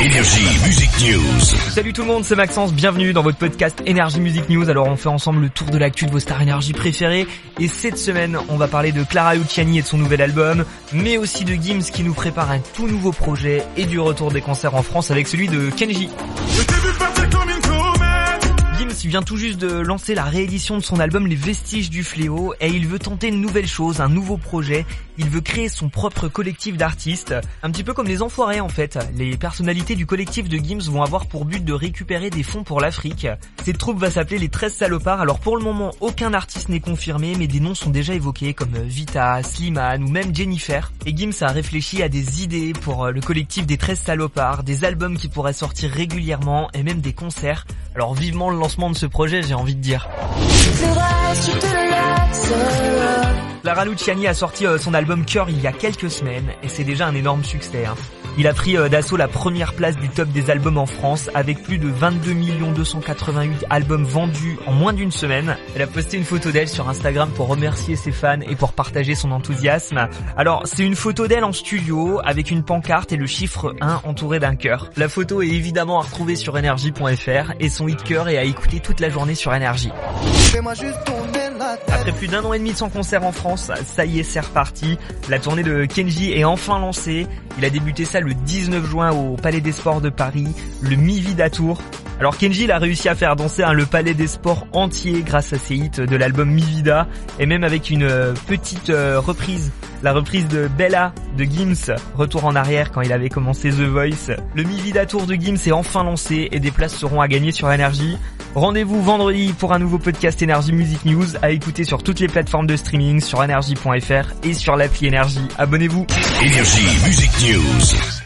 Énergie Music News. Salut tout le monde, c'est Maxence, bienvenue dans votre podcast Énergie Music News. Alors on fait ensemble le tour de l'actu de vos stars énergie préférées et cette semaine on va parler de Clara Luciani et de son nouvel album, mais aussi de Gims qui nous prépare un tout nouveau projet et du retour des concerts en France avec celui de Kenji. Gims vient tout juste de lancer la réédition de son album Les Vestiges du Fléau et il veut tenter une nouvelle chose, un nouveau projet. Il veut créer son propre collectif d'artistes, un petit peu comme les Enfoirés en fait. Les personnalités du collectif de Gims vont avoir pour but de récupérer des fonds pour l'Afrique. Cette troupe va s'appeler les 13 salopards. Alors pour le moment, aucun artiste n'est confirmé, mais des noms sont déjà évoqués comme Vita, Slimane ou même Jennifer. Et Gims a réfléchi à des idées pour le collectif des 13 salopards, des albums qui pourraient sortir régulièrement et même des concerts. Alors vivement le lancement de ce projet, j'ai envie de dire. Clara Luciani a sorti euh, son album Cœur il y a quelques semaines et c'est déjà un énorme succès. Hein. Il a pris euh, d'assaut la première place du top des albums en France avec plus de 22 288 albums vendus en moins d'une semaine. Elle a posté une photo d'elle sur Instagram pour remercier ses fans et pour partager son enthousiasme. Alors c'est une photo d'elle en studio avec une pancarte et le chiffre 1 entouré d'un cœur. La photo est évidemment à retrouver sur énergie.fr et son hit cœur est à écouter toute la journée sur énergie. Après plus d'un an et demi sans concert en France, ça y est, c'est reparti. La tournée de Kenji est enfin lancée. Il a débuté ça le 19 juin au Palais des Sports de Paris, le Mi-Vida Tour. Alors Kenji il a réussi à faire danser le Palais des Sports entier grâce à ses hits de l'album Mi Vida et même avec une euh, petite euh, reprise, la reprise de Bella de Gims, retour en arrière quand il avait commencé The Voice. Le Mi Vida Tour de Gims est enfin lancé et des places seront à gagner sur Énergie. Rendez-vous vendredi pour un nouveau podcast Énergie Music News à écouter sur toutes les plateformes de streaming, sur énergie.fr et sur l'appli Énergie. Abonnez-vous. Énergie Music News.